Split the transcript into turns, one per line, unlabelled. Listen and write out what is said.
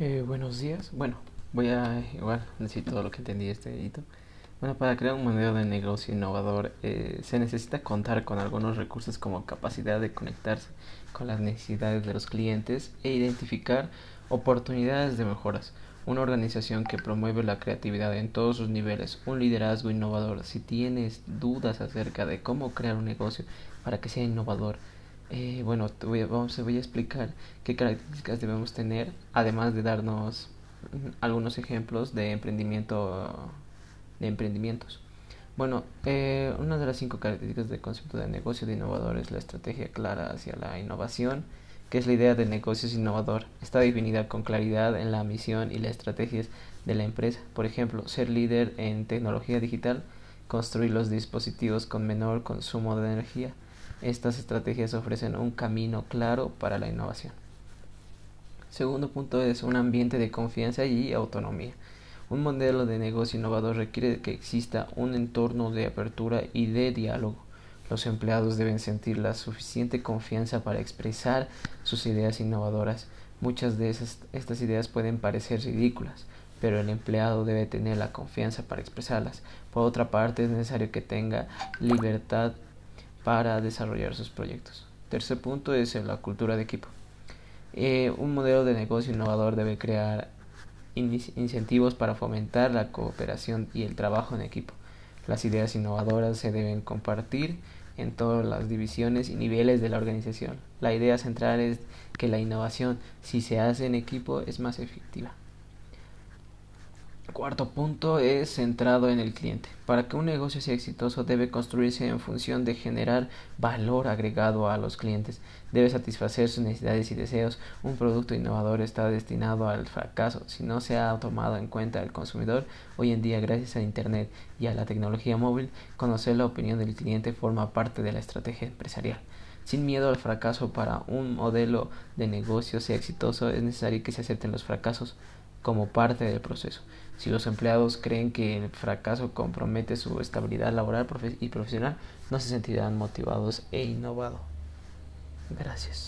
Eh, buenos días. Bueno, voy a igual decir todo lo que entendí este hito. Bueno, para crear un modelo de negocio innovador eh, se necesita contar con algunos recursos como capacidad de conectarse con las necesidades de los clientes e identificar oportunidades de mejoras. Una organización que promueve la creatividad en todos sus niveles, un liderazgo innovador. Si tienes dudas acerca de cómo crear un negocio para que sea innovador, eh, bueno, voy a, vamos, voy a explicar qué características debemos tener, además de darnos algunos ejemplos de emprendimiento de emprendimientos. Bueno, eh, una de las cinco características del concepto de negocio de innovador es la estrategia clara hacia la innovación, que es la idea de negocios innovador. Está definida con claridad en la misión y las estrategias de la empresa. Por ejemplo, ser líder en tecnología digital, construir los dispositivos con menor consumo de energía, estas estrategias ofrecen un camino claro para la innovación. Segundo punto es un ambiente de confianza y autonomía. Un modelo de negocio innovador requiere que exista un entorno de apertura y de diálogo. Los empleados deben sentir la suficiente confianza para expresar sus ideas innovadoras. Muchas de esas, estas ideas pueden parecer ridículas, pero el empleado debe tener la confianza para expresarlas. Por otra parte, es necesario que tenga libertad para desarrollar sus proyectos. Tercer punto es la cultura de equipo. Eh, un modelo de negocio innovador debe crear incentivos para fomentar la cooperación y el trabajo en equipo. Las ideas innovadoras se deben compartir en todas las divisiones y niveles de la organización. La idea central es que la innovación, si se hace en equipo, es más efectiva. Cuarto punto es centrado en el cliente. Para que un negocio sea exitoso debe construirse en función de generar valor agregado a los clientes. Debe satisfacer sus necesidades y deseos. Un producto innovador está destinado al fracaso si no se ha tomado en cuenta el consumidor. Hoy en día, gracias a Internet y a la tecnología móvil, conocer la opinión del cliente forma parte de la estrategia empresarial. Sin miedo al fracaso para un modelo de negocio sea exitoso es necesario que se acepten los fracasos como parte del proceso. Si los empleados creen que el fracaso compromete su estabilidad laboral y profesional, no se sentirán motivados e innovados. Gracias.